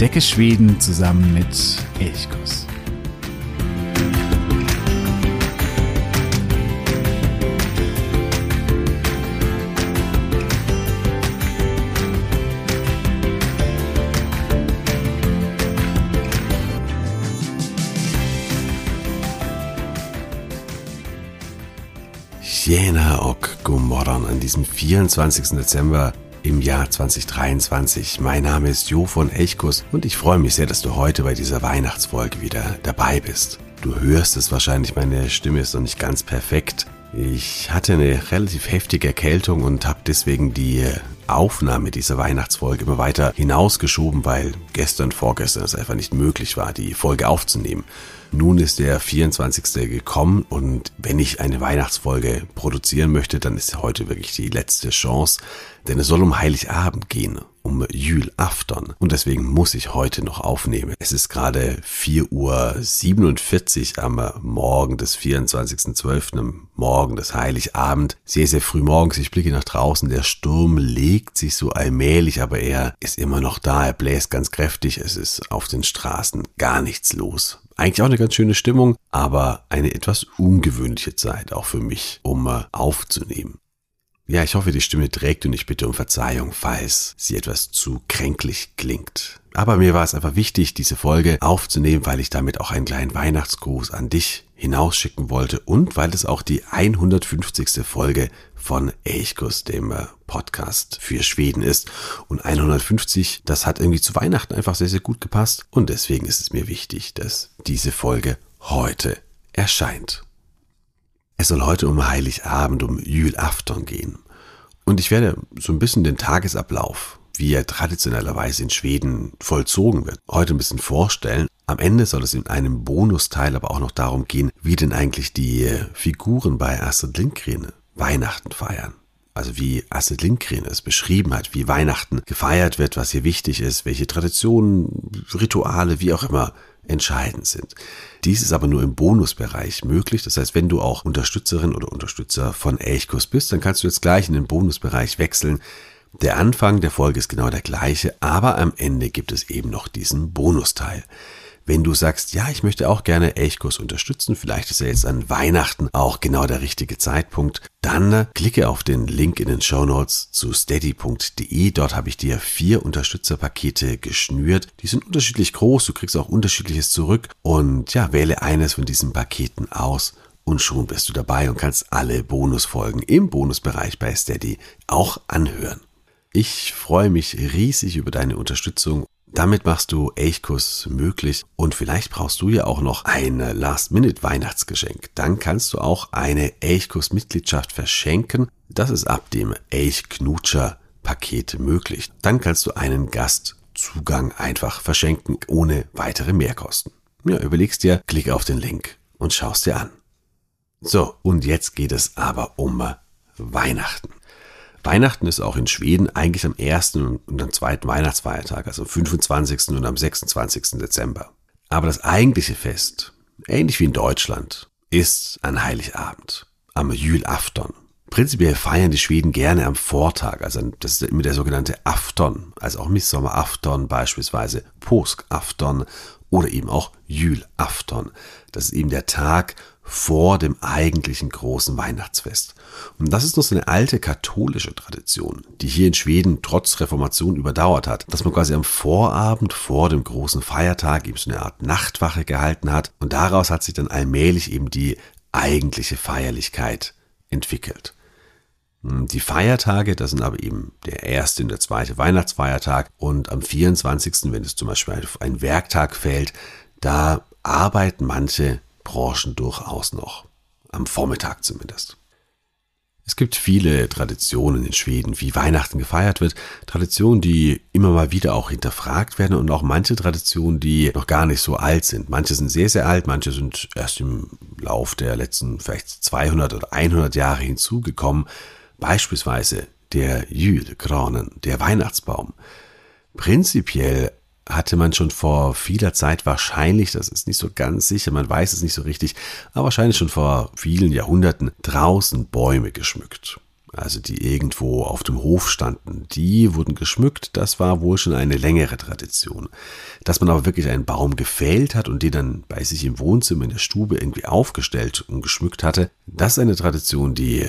Entdecke Schweden zusammen mit Elchkuss. Tjena och god morgon an diesem 24. Dezember im Jahr 2023. Mein Name ist Jo von Elchkus und ich freue mich sehr, dass du heute bei dieser Weihnachtsfolge wieder dabei bist. Du hörst es wahrscheinlich, meine Stimme ist noch nicht ganz perfekt. Ich hatte eine relativ heftige Erkältung und habe deswegen die Aufnahme dieser Weihnachtsfolge immer weiter hinausgeschoben, weil gestern, vorgestern es einfach nicht möglich war, die Folge aufzunehmen. Nun ist der 24. gekommen und wenn ich eine Weihnachtsfolge produzieren möchte, dann ist heute wirklich die letzte Chance, denn es soll um Heiligabend gehen, um Jülafton und deswegen muss ich heute noch aufnehmen. Es ist gerade 4.47 Uhr am Morgen des 24.12., am Morgen des Heiligabend. Sehr, sehr früh morgens, ich blicke nach draußen, der Sturm legt sich so allmählich, aber er ist immer noch da, er bläst ganz kräftig, es ist auf den Straßen gar nichts los. Eigentlich auch eine ganz schöne Stimmung, aber eine etwas ungewöhnliche Zeit auch für mich, um aufzunehmen. Ja, ich hoffe, die Stimme trägt und ich bitte um Verzeihung, falls sie etwas zu kränklich klingt. Aber mir war es einfach wichtig, diese Folge aufzunehmen, weil ich damit auch einen kleinen Weihnachtsgruß an dich hinausschicken wollte und weil es auch die 150. Folge von Eichkus, dem äh, Podcast für Schweden ist. Und 150, das hat irgendwie zu Weihnachten einfach sehr, sehr gut gepasst. Und deswegen ist es mir wichtig, dass diese Folge heute erscheint. Es soll heute um Heiligabend, um Jülafton gehen. Und ich werde so ein bisschen den Tagesablauf, wie er traditionellerweise in Schweden vollzogen wird, heute ein bisschen vorstellen. Am Ende soll es in einem Bonusteil aber auch noch darum gehen, wie denn eigentlich die Figuren bei Astrid Lindgren Weihnachten feiern. Also wie Astrid Lindgren es beschrieben hat, wie Weihnachten gefeiert wird, was hier wichtig ist, welche Traditionen, Rituale, wie auch immer entscheidend sind. Dies ist aber nur im Bonusbereich möglich. Das heißt, wenn du auch Unterstützerin oder Unterstützer von Elchkurs bist, dann kannst du jetzt gleich in den Bonusbereich wechseln. Der Anfang der Folge ist genau der gleiche, aber am Ende gibt es eben noch diesen Bonusteil. Wenn du sagst, ja, ich möchte auch gerne Elchkurs unterstützen, vielleicht ist ja jetzt an Weihnachten auch genau der richtige Zeitpunkt, dann äh, klicke auf den Link in den Show Notes zu steady.de. Dort habe ich dir vier Unterstützerpakete geschnürt. Die sind unterschiedlich groß, du kriegst auch unterschiedliches zurück und ja, wähle eines von diesen Paketen aus und schon bist du dabei und kannst alle Bonusfolgen im Bonusbereich bei Steady auch anhören. Ich freue mich riesig über deine Unterstützung damit machst du Elchkuss möglich und vielleicht brauchst du ja auch noch ein Last-Minute-Weihnachtsgeschenk. Dann kannst du auch eine Elchkuss-Mitgliedschaft verschenken. Das ist ab dem Elchknutscher-Paket möglich. Dann kannst du einen Gastzugang einfach verschenken ohne weitere Mehrkosten. Ja, überlegst dir, klick auf den Link und schaust dir an. So, und jetzt geht es aber um Weihnachten. Weihnachten ist auch in Schweden eigentlich am ersten und am zweiten Weihnachtsfeiertag, also am 25. und am 26. Dezember. Aber das eigentliche Fest, ähnlich wie in Deutschland, ist an Heiligabend, am Jülafton. Prinzipiell feiern die Schweden gerne am Vortag, also das ist immer der sogenannte Afton, also auch Missommerafton beispielsweise, Påskafton oder eben auch Jülafton. Das ist eben der Tag vor dem eigentlichen großen Weihnachtsfest. Und das ist noch so eine alte katholische Tradition, die hier in Schweden trotz Reformation überdauert hat, dass man quasi am Vorabend vor dem großen Feiertag eben so eine Art Nachtwache gehalten hat und daraus hat sich dann allmählich eben die eigentliche Feierlichkeit entwickelt. Die Feiertage, das sind aber eben der erste und der zweite Weihnachtsfeiertag und am 24., wenn es zum Beispiel ein Werktag fällt, da arbeiten manche Branchen durchaus noch. Am Vormittag zumindest. Es gibt viele Traditionen in Schweden, wie Weihnachten gefeiert wird. Traditionen, die immer mal wieder auch hinterfragt werden und auch manche Traditionen, die noch gar nicht so alt sind. Manche sind sehr, sehr alt, manche sind erst im Lauf der letzten vielleicht 200 oder 100 Jahre hinzugekommen. Beispielsweise der Jülgranen, der Weihnachtsbaum. Prinzipiell hatte man schon vor vieler Zeit wahrscheinlich, das ist nicht so ganz sicher, man weiß es nicht so richtig, aber wahrscheinlich schon vor vielen Jahrhunderten draußen Bäume geschmückt. also die irgendwo auf dem Hof standen, die wurden geschmückt. Das war wohl schon eine längere Tradition. Dass man aber wirklich einen Baum gefällt hat und den dann bei sich im Wohnzimmer in der Stube irgendwie aufgestellt und geschmückt hatte, das ist eine Tradition, die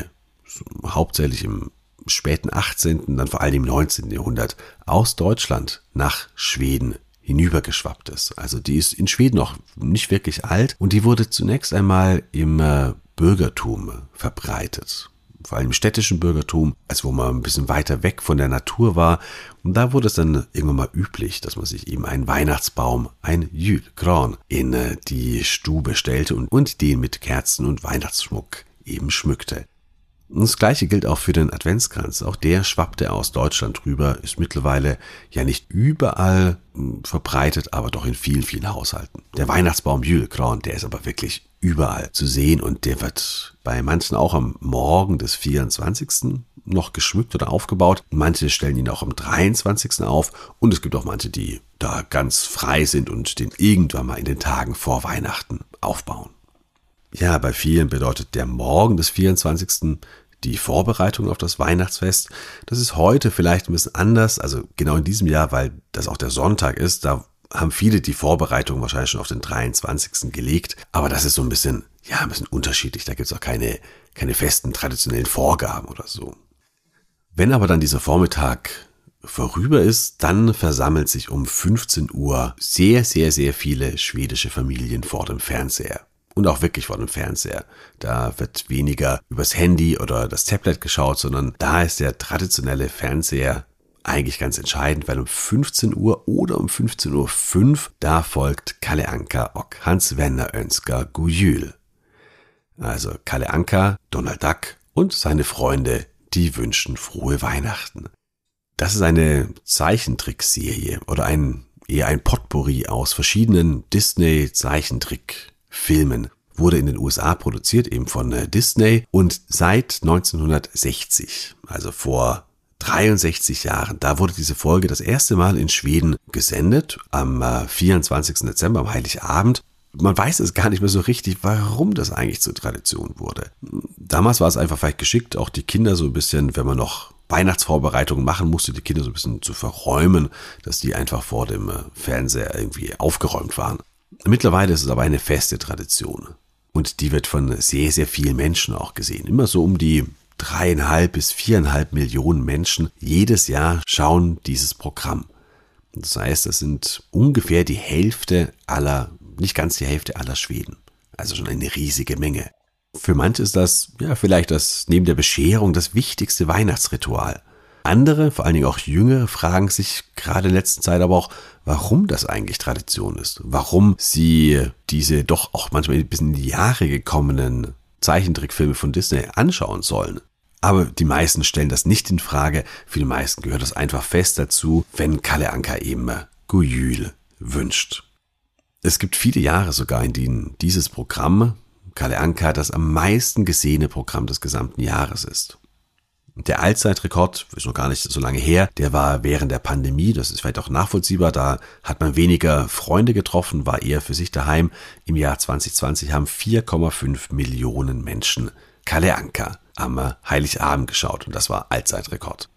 hauptsächlich im späten 18., dann vor allem im 19. Jahrhundert aus Deutschland nach Schweden hinübergeschwappt ist. Also die ist in Schweden noch nicht wirklich alt und die wurde zunächst einmal im äh, Bürgertum verbreitet. Vor allem im städtischen Bürgertum, als wo man ein bisschen weiter weg von der Natur war. Und da wurde es dann irgendwann mal üblich, dass man sich eben einen Weihnachtsbaum, ein Julgran, in äh, die Stube stellte und, und den mit Kerzen und Weihnachtsschmuck eben schmückte. Und das gleiche gilt auch für den Adventskranz. Auch der schwappte aus Deutschland rüber, ist mittlerweile ja nicht überall hm, verbreitet, aber doch in vielen, vielen Haushalten. Der Weihnachtsbaum Jülkron, der ist aber wirklich überall zu sehen und der wird bei manchen auch am Morgen des 24. noch geschmückt oder aufgebaut. Manche stellen ihn auch am 23. auf und es gibt auch manche, die da ganz frei sind und den irgendwann mal in den Tagen vor Weihnachten aufbauen. Ja, bei vielen bedeutet der Morgen des 24. die Vorbereitung auf das Weihnachtsfest. Das ist heute vielleicht ein bisschen anders, also genau in diesem Jahr, weil das auch der Sonntag ist, da haben viele die Vorbereitung wahrscheinlich schon auf den 23. gelegt, aber das ist so ein bisschen, ja, ein bisschen unterschiedlich. Da gibt es auch keine, keine festen traditionellen Vorgaben oder so. Wenn aber dann dieser Vormittag vorüber ist, dann versammelt sich um 15 Uhr sehr, sehr, sehr viele schwedische Familien vor dem Fernseher und auch wirklich vor dem Fernseher. Da wird weniger übers Handy oder das Tablet geschaut, sondern da ist der traditionelle Fernseher eigentlich ganz entscheidend, weil um 15 Uhr oder um 15.05 Uhr, da folgt Kalle Anka och Hans Werner Önsker Gujül. Also Kalle Anka, Donald Duck und seine Freunde, die wünschen frohe Weihnachten. Das ist eine Zeichentrickserie oder ein eher ein Potpourri aus verschiedenen Disney Zeichentrick Filmen. Wurde in den USA produziert, eben von äh, Disney und seit 1960, also vor 63 Jahren, da wurde diese Folge das erste Mal in Schweden gesendet, am 24. Äh, Dezember, am Heiligabend. Man weiß es gar nicht mehr so richtig, warum das eigentlich zur Tradition wurde. Damals war es einfach vielleicht geschickt, auch die Kinder so ein bisschen, wenn man noch Weihnachtsvorbereitungen machen musste, die Kinder so ein bisschen zu verräumen, dass die einfach vor dem äh, Fernseher irgendwie aufgeräumt waren. Mittlerweile ist es aber eine feste Tradition. Und die wird von sehr, sehr vielen Menschen auch gesehen. Immer so um die dreieinhalb bis viereinhalb Millionen Menschen jedes Jahr schauen dieses Programm. Das heißt, das sind ungefähr die Hälfte aller, nicht ganz die Hälfte aller Schweden. Also schon eine riesige Menge. Für manche ist das, ja, vielleicht das neben der Bescherung das wichtigste Weihnachtsritual. Andere, vor allen Dingen auch Jüngere, fragen sich gerade in letzter Zeit aber auch, warum das eigentlich Tradition ist. Warum sie diese doch auch manchmal bisschen in die Jahre gekommenen Zeichentrickfilme von Disney anschauen sollen. Aber die meisten stellen das nicht in Frage. Für die meisten gehört das einfach fest dazu, wenn Kalle Anker eben Gujül wünscht. Es gibt viele Jahre sogar, in denen dieses Programm, Kalle Anker, das am meisten gesehene Programm des gesamten Jahres ist. Der Allzeitrekord, ist noch gar nicht so lange her, der war während der Pandemie, das ist vielleicht auch nachvollziehbar, da hat man weniger Freunde getroffen, war eher für sich daheim. Im Jahr 2020 haben 4,5 Millionen Menschen Kalle Anka am Heiligabend geschaut und das war Allzeitrekord.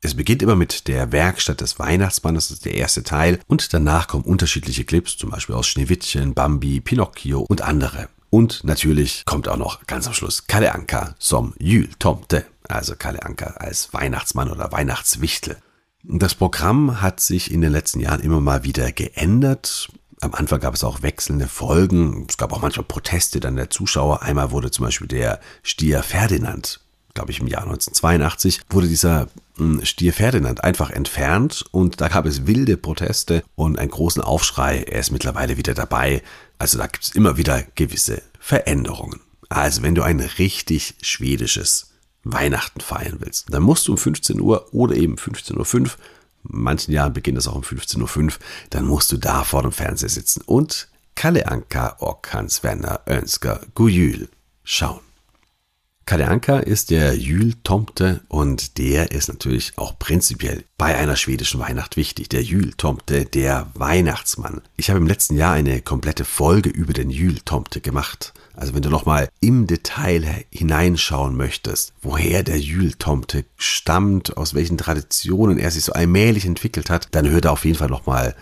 Es beginnt immer mit der Werkstatt des Weihnachtsmannes, das ist der erste Teil, und danach kommen unterschiedliche Clips, zum Beispiel aus Schneewittchen, Bambi, Pinocchio und andere. Und natürlich kommt auch noch ganz am Schluss Kalle Anka som Tomte, also Kalle Anka als Weihnachtsmann oder Weihnachtswichtel. Das Programm hat sich in den letzten Jahren immer mal wieder geändert. Am Anfang gab es auch wechselnde Folgen. Es gab auch manchmal Proteste dann der Zuschauer. Einmal wurde zum Beispiel der Stier Ferdinand, glaube ich im Jahr 1982, wurde dieser hm, Stier Ferdinand einfach entfernt und da gab es wilde Proteste und einen großen Aufschrei. Er ist mittlerweile wieder dabei. Also da gibt es immer wieder gewisse Veränderungen. Also wenn du ein richtig schwedisches Weihnachten feiern willst, dann musst du um 15 Uhr oder eben 15.05 Uhr manchen Jahren beginnt es auch um 15.05 Uhr, dann musst du da vor dem Fernseher sitzen und Kalle Anka Hans Werner Önsker Gujül schauen. Kalle Anka ist der Jül-Tomte und der ist natürlich auch prinzipiell bei einer schwedischen Weihnacht wichtig. Der Jül-Tomte, der Weihnachtsmann. Ich habe im letzten Jahr eine komplette Folge über den Jül-Tomte gemacht. Also wenn du nochmal im Detail hineinschauen möchtest, woher der Jül-Tomte stammt, aus welchen Traditionen er sich so allmählich entwickelt hat, dann hör da auf jeden Fall nochmal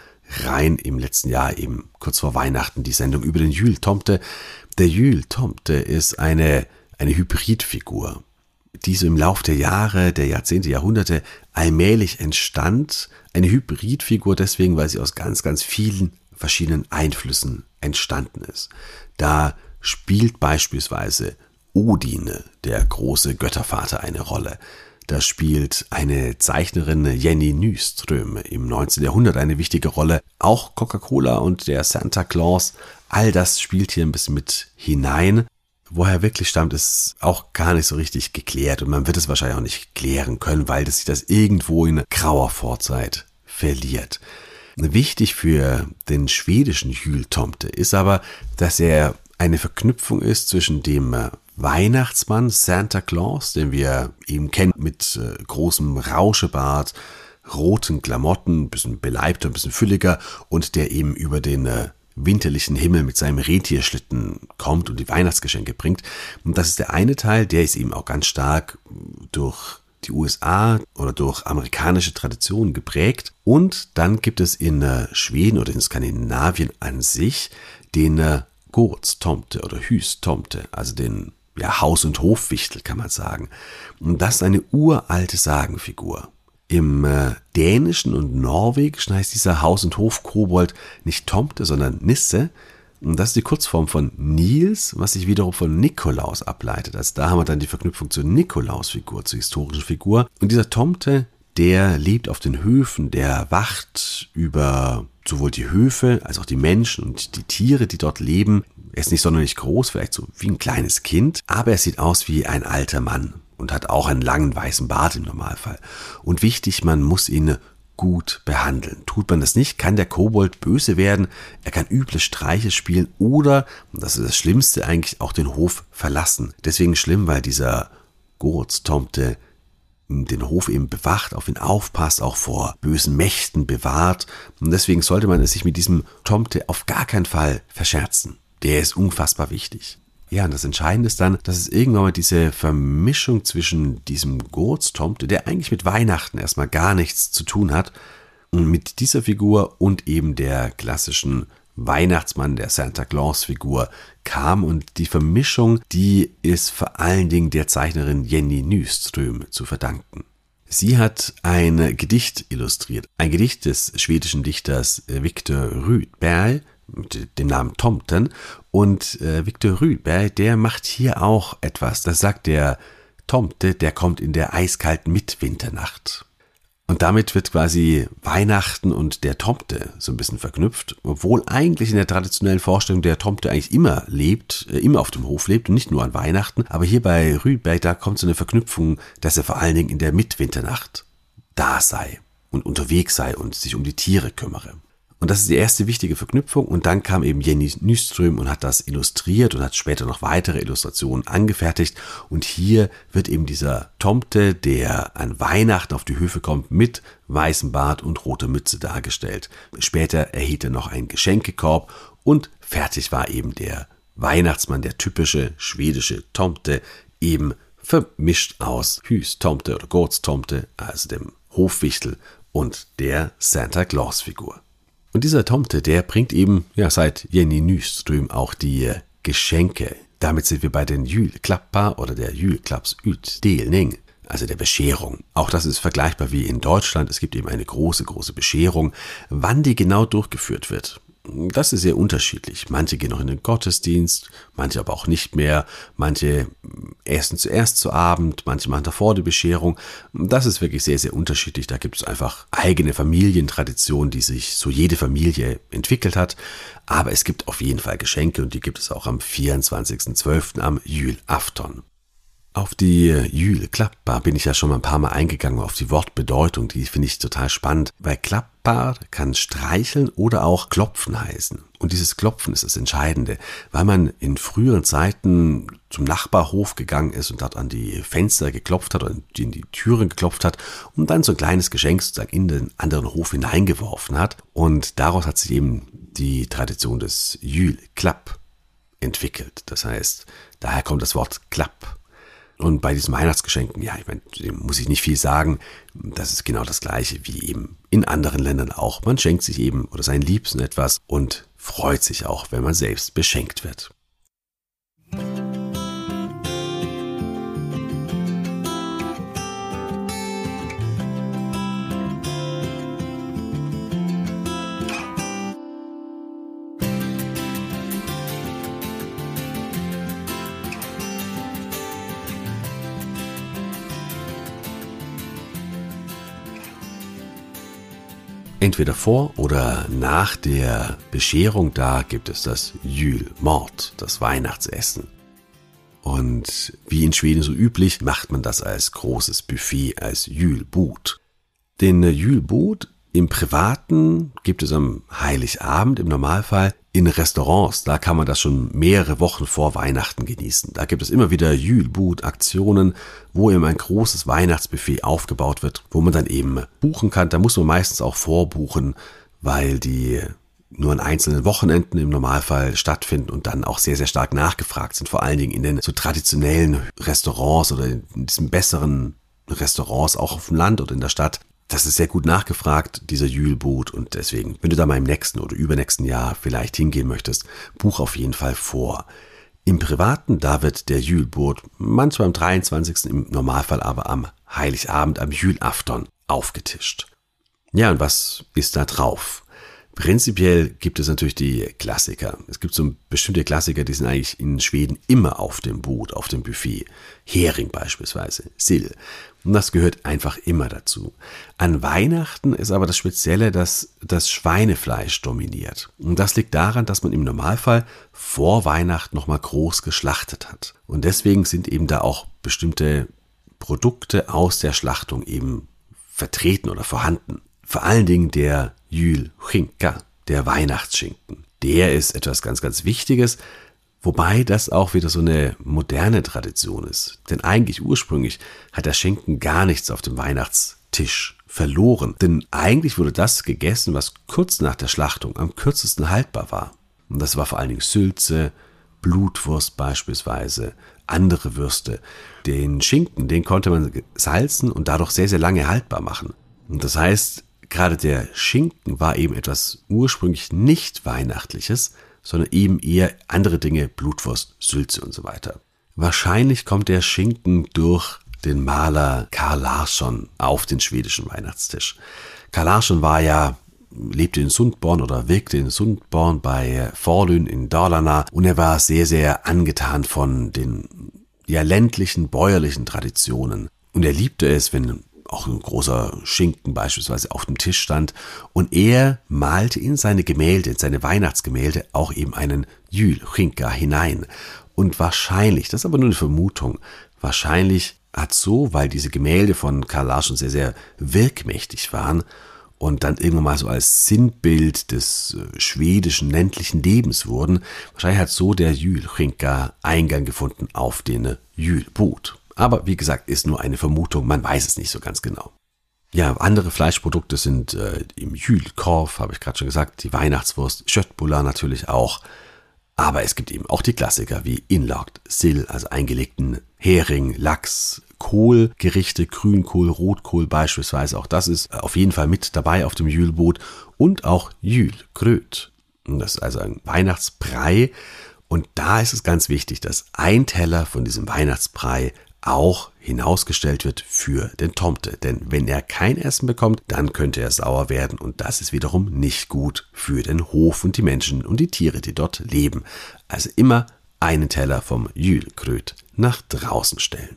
rein im letzten Jahr, eben kurz vor Weihnachten, die Sendung über den Jül-Tomte. Der Jül-Tomte ist eine, eine Hybridfigur, die so im Lauf der Jahre, der Jahrzehnte, Jahrhunderte allmählich entstand. Eine Hybridfigur deswegen, weil sie aus ganz, ganz vielen verschiedenen Einflüssen entstanden ist. Da spielt beispielsweise Odine, der große Göttervater, eine Rolle. Da spielt eine Zeichnerin Jenny Nyström im 19. Jahrhundert eine wichtige Rolle. Auch Coca-Cola und der Santa Claus, all das spielt hier ein bisschen mit hinein. Woher wirklich stammt, ist auch gar nicht so richtig geklärt und man wird es wahrscheinlich auch nicht klären können, weil das sich das irgendwo in grauer Vorzeit verliert. Wichtig für den schwedischen Hültomte ist aber, dass er eine Verknüpfung ist zwischen dem äh, Weihnachtsmann Santa Claus, den wir eben kennen mit äh, großem Rauschebart, roten Klamotten, bisschen beleibter, ein bisschen fülliger und der eben über den äh, winterlichen Himmel mit seinem Rentierschlitten kommt und die Weihnachtsgeschenke bringt. Und das ist der eine Teil, der ist eben auch ganz stark durch die USA oder durch amerikanische Traditionen geprägt. Und dann gibt es in äh, Schweden oder in Skandinavien an sich den Gårdstomte oder Hüstomte, also den ja, Haus- und Hofwichtel kann man sagen. Und das ist eine uralte Sagenfigur. Im äh, Dänischen und Norwegischen heißt dieser Haus- und Hofkobold nicht Tomte, sondern Nisse. Und das ist die Kurzform von Nils, was sich wiederum von Nikolaus ableitet. Also da haben wir dann die Verknüpfung zur Nikolausfigur, zur historischen Figur. Und dieser Tomte, der lebt auf den Höfen, der wacht über sowohl die Höfe als auch die Menschen und die Tiere, die dort leben. Er ist nicht sonderlich groß, vielleicht so wie ein kleines Kind, aber er sieht aus wie ein alter Mann und hat auch einen langen weißen Bart im Normalfall. Und wichtig, man muss ihn gut behandeln. Tut man das nicht, kann der Kobold böse werden, er kann üble Streiche spielen oder, und das ist das Schlimmste eigentlich, auch den Hof verlassen. Deswegen schlimm, weil dieser Gurz-Tomte den Hof eben bewacht, auf ihn aufpasst, auch vor bösen Mächten bewahrt. Und deswegen sollte man es sich mit diesem Tomte auf gar keinen Fall verscherzen. Der ist unfassbar wichtig. Ja, und das Entscheidende ist dann, dass es irgendwann mal diese Vermischung zwischen diesem Gurtstomte, der eigentlich mit Weihnachten erstmal gar nichts zu tun hat, und mit dieser Figur und eben der klassischen Weihnachtsmann, der Santa Claus-Figur kam und die Vermischung, die ist vor allen Dingen der Zeichnerin Jenny Nyström zu verdanken. Sie hat ein Gedicht illustriert, ein Gedicht des schwedischen Dichters Viktor Rydberg mit dem Namen Tomten und äh, Viktor Rydberg, der macht hier auch etwas. Das sagt der Tomte, der kommt in der eiskalten Mitwinternacht. Und damit wird quasi Weihnachten und der Tomte so ein bisschen verknüpft, obwohl eigentlich in der traditionellen Vorstellung der Tomte eigentlich immer lebt, äh, immer auf dem Hof lebt und nicht nur an Weihnachten. Aber hier bei Rüdberg, da kommt so eine Verknüpfung, dass er vor allen Dingen in der Mitwinternacht da sei und unterwegs sei und sich um die Tiere kümmere. Und das ist die erste wichtige Verknüpfung. Und dann kam eben Jenny Nyström und hat das illustriert und hat später noch weitere Illustrationen angefertigt. Und hier wird eben dieser Tomte, der an Weihnachten auf die Höfe kommt, mit weißem Bart und roter Mütze dargestellt. Später erhielt er noch einen Geschenkekorb und fertig war eben der Weihnachtsmann, der typische schwedische Tomte, eben vermischt aus Hüs-Tomte oder Gurz-Tomte, also dem Hofwichtel und der Santa Claus-Figur. Und dieser Tomte, der bringt eben, ja, seit Jenny Nyström auch die äh, Geschenke. Damit sind wir bei den Julklappar oder der Julklappsutdelning, also der Bescherung. Auch das ist vergleichbar wie in Deutschland. Es gibt eben eine große, große Bescherung. Wann die genau durchgeführt wird, das ist sehr unterschiedlich. Manche gehen noch in den Gottesdienst, manche aber auch nicht mehr. Manche essen zuerst zu Abend, manche machen davor die Bescherung. Das ist wirklich sehr, sehr unterschiedlich. Da gibt es einfach eigene Familientraditionen, die sich so jede Familie entwickelt hat. Aber es gibt auf jeden Fall Geschenke und die gibt es auch am 24.12. am Jülafton. Auf die Jüle Klappbar bin ich ja schon mal ein paar Mal eingegangen, auf die Wortbedeutung, die finde ich total spannend, weil Klappbar kann streicheln oder auch klopfen heißen. Und dieses Klopfen ist das Entscheidende, weil man in früheren Zeiten zum Nachbarhof gegangen ist und dort an die Fenster geklopft hat oder in die Türen geklopft hat und dann so ein kleines Geschenk sozusagen in den anderen Hof hineingeworfen hat. Und daraus hat sich eben die Tradition des Jül Klapp entwickelt. Das heißt, daher kommt das Wort Klapp. Und bei diesen Weihnachtsgeschenken, ja, ich meine, muss ich nicht viel sagen. Das ist genau das Gleiche wie eben in anderen Ländern auch. Man schenkt sich eben oder seinen Liebsten etwas und freut sich auch, wenn man selbst beschenkt wird. Entweder vor oder nach der Bescherung da gibt es das Jül, Mord, das Weihnachtsessen. Und wie in Schweden so üblich, macht man das als großes Buffet, als Jülbut. Den Jülbut im Privaten gibt es am Heiligabend im Normalfall in Restaurants, da kann man das schon mehrere Wochen vor Weihnachten genießen. Da gibt es immer wieder Jülbut-Aktionen, wo eben ein großes Weihnachtsbuffet aufgebaut wird, wo man dann eben buchen kann. Da muss man meistens auch vorbuchen, weil die nur an einzelnen Wochenenden im Normalfall stattfinden und dann auch sehr, sehr stark nachgefragt sind. Vor allen Dingen in den so traditionellen Restaurants oder in diesen besseren Restaurants auch auf dem Land oder in der Stadt das ist sehr gut nachgefragt, dieser Jülboot. Und deswegen, wenn du da mal im nächsten oder übernächsten Jahr vielleicht hingehen möchtest, buch auf jeden Fall vor. Im Privaten, da wird der Jülboot manchmal am 23., im Normalfall aber am Heiligabend, am Jülafton aufgetischt. Ja, und was ist da drauf? Prinzipiell gibt es natürlich die Klassiker. Es gibt so bestimmte Klassiker, die sind eigentlich in Schweden immer auf dem Boot, auf dem Buffet. Hering beispielsweise, Sill. Und das gehört einfach immer dazu. An Weihnachten ist aber das Spezielle, dass das Schweinefleisch dominiert. Und das liegt daran, dass man im Normalfall vor Weihnachten nochmal groß geschlachtet hat. Und deswegen sind eben da auch bestimmte Produkte aus der Schlachtung eben vertreten oder vorhanden. Vor allen Dingen der Jül der Weihnachtsschinken. Der ist etwas ganz, ganz Wichtiges, wobei das auch wieder so eine moderne Tradition ist. Denn eigentlich ursprünglich hat der Schinken gar nichts auf dem Weihnachtstisch verloren. Denn eigentlich wurde das gegessen, was kurz nach der Schlachtung am kürzesten haltbar war. Und das war vor allen Dingen Sülze, Blutwurst beispielsweise, andere Würste. Den Schinken, den konnte man salzen und dadurch sehr, sehr lange haltbar machen. Und das heißt, gerade der Schinken war eben etwas ursprünglich nicht Weihnachtliches, sondern eben eher andere Dinge, Blutwurst, Sülze und so weiter. Wahrscheinlich kommt der Schinken durch den Maler Karl Larsson auf den schwedischen Weihnachtstisch. Karl Larsson war ja lebte in Sundborn oder wirkte in Sundborn bei Forlün in Dalarna und er war sehr, sehr angetan von den ja, ländlichen, bäuerlichen Traditionen. Und er liebte es, wenn auch ein großer Schinken beispielsweise auf dem Tisch stand. Und er malte in seine Gemälde, in seine Weihnachtsgemälde auch eben einen Jül Chinka hinein. Und wahrscheinlich, das ist aber nur eine Vermutung, wahrscheinlich hat so, weil diese Gemälde von Karl Larsen sehr, sehr wirkmächtig waren und dann irgendwann mal so als Sinnbild des äh, schwedischen ländlichen Lebens wurden, wahrscheinlich hat so der Jülchinka Eingang gefunden auf den Jülboot. Aber wie gesagt, ist nur eine Vermutung, man weiß es nicht so ganz genau. Ja, andere Fleischprodukte sind äh, im Jülkorf, habe ich gerade schon gesagt, die Weihnachtswurst, Schöttbullar natürlich auch. Aber es gibt eben auch die Klassiker wie Inlagt, Sill, also eingelegten Hering, Lachs, Kohlgerichte, Grünkohl, Rotkohl beispielsweise. Auch das ist äh, auf jeden Fall mit dabei auf dem Jülboot. Und auch Jülkröt. Das ist also ein Weihnachtsbrei. Und da ist es ganz wichtig, dass ein Teller von diesem Weihnachtsbrei auch hinausgestellt wird für den Tomte. Denn wenn er kein Essen bekommt, dann könnte er sauer werden und das ist wiederum nicht gut für den Hof und die Menschen und die Tiere, die dort leben. Also immer einen Teller vom Jülkröt nach draußen stellen.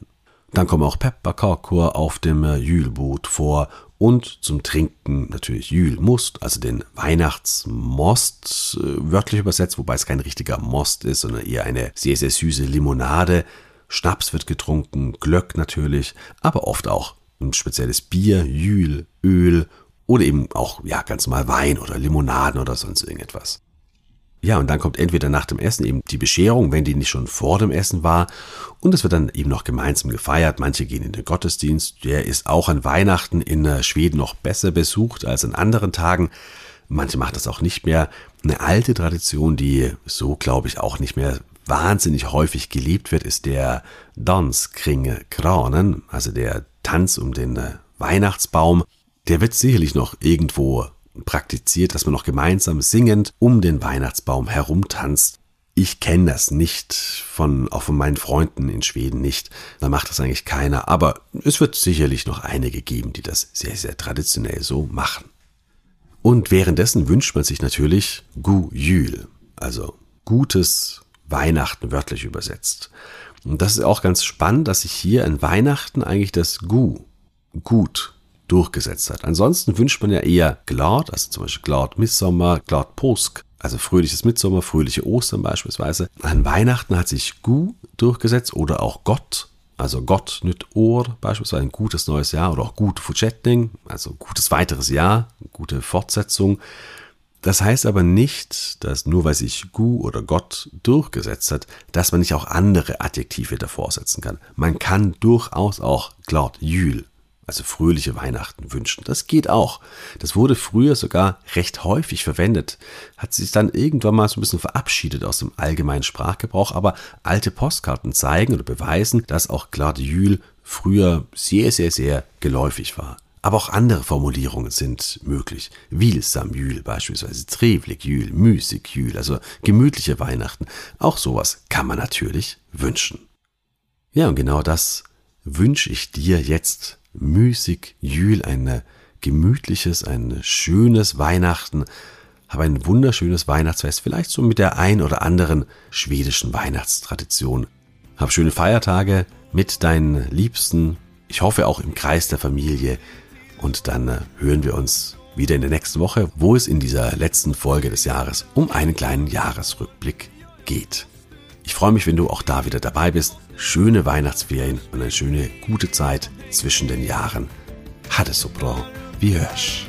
Dann kommen auch Pepperkorkur auf dem Jülboot vor und zum Trinken natürlich Jülmust, also den Weihnachtsmost, äh, wörtlich übersetzt, wobei es kein richtiger Most ist, sondern eher eine sehr, sehr süße Limonade Schnaps wird getrunken, Glöck natürlich, aber oft auch ein spezielles Bier, Jül, Öl oder eben auch ja ganz normal Wein oder Limonaden oder sonst irgendetwas. Ja, und dann kommt entweder nach dem Essen eben die Bescherung, wenn die nicht schon vor dem Essen war. Und es wird dann eben noch gemeinsam gefeiert. Manche gehen in den Gottesdienst. Der ist auch an Weihnachten in äh, Schweden noch besser besucht als an anderen Tagen. Manche machen das auch nicht mehr. Eine alte Tradition, die so, glaube ich, auch nicht mehr wahnsinnig häufig gelebt wird, ist der Dans kring Kranen, also der Tanz um den äh, Weihnachtsbaum. Der wird sicherlich noch irgendwo praktiziert, dass man noch gemeinsam singend um den Weihnachtsbaum herumtanzt. Ich kenne das nicht von, auch von meinen Freunden in Schweden nicht. Da macht das eigentlich keiner. Aber es wird sicherlich noch einige geben, die das sehr, sehr traditionell so machen. Und währenddessen wünscht man sich natürlich Gu Jül, also gutes Weihnachten wörtlich übersetzt. Und das ist auch ganz spannend, dass sich hier in Weihnachten eigentlich das Gu, gut, durchgesetzt hat. Ansonsten wünscht man ja eher Glad, also zum Beispiel Glad Missommer, Glad Posk, also fröhliches Mitsommer, fröhliche Ostern beispielsweise. An Weihnachten hat sich Gu durchgesetzt oder auch Gott, also Gott nüt Ohr, beispielsweise ein gutes neues Jahr oder auch gut Fortsättning, also gutes weiteres Jahr, gute Fortsetzung. Das heißt aber nicht, dass nur weil sich Gu oder Gott durchgesetzt hat, dass man nicht auch andere Adjektive davor setzen kann. Man kann durchaus auch Glad Jül also fröhliche Weihnachten wünschen. Das geht auch. Das wurde früher sogar recht häufig verwendet, hat sich dann irgendwann mal so ein bisschen verabschiedet aus dem allgemeinen Sprachgebrauch, aber alte Postkarten zeigen oder beweisen, dass auch Gladiol früher sehr, sehr, sehr geläufig war. Aber auch andere Formulierungen sind möglich. Wilsamjül beispielsweise, Trevligjül, Müßigjül, also gemütliche Weihnachten. Auch sowas kann man natürlich wünschen. Ja, und genau das wünsche ich dir jetzt müßig Jül, ein gemütliches, ein schönes Weihnachten. Habe ein wunderschönes Weihnachtsfest, vielleicht so mit der ein oder anderen schwedischen Weihnachtstradition. Hab schöne Feiertage mit deinen Liebsten. Ich hoffe auch im Kreis der Familie. Und dann äh, hören wir uns wieder in der nächsten Woche, wo es in dieser letzten Folge des Jahres um einen kleinen Jahresrückblick geht. Ich freue mich, wenn du auch da wieder dabei bist. Schöne Weihnachtsferien und eine schöne gute Zeit zwischen den Jahren. Ha det så bra. Vi hörs.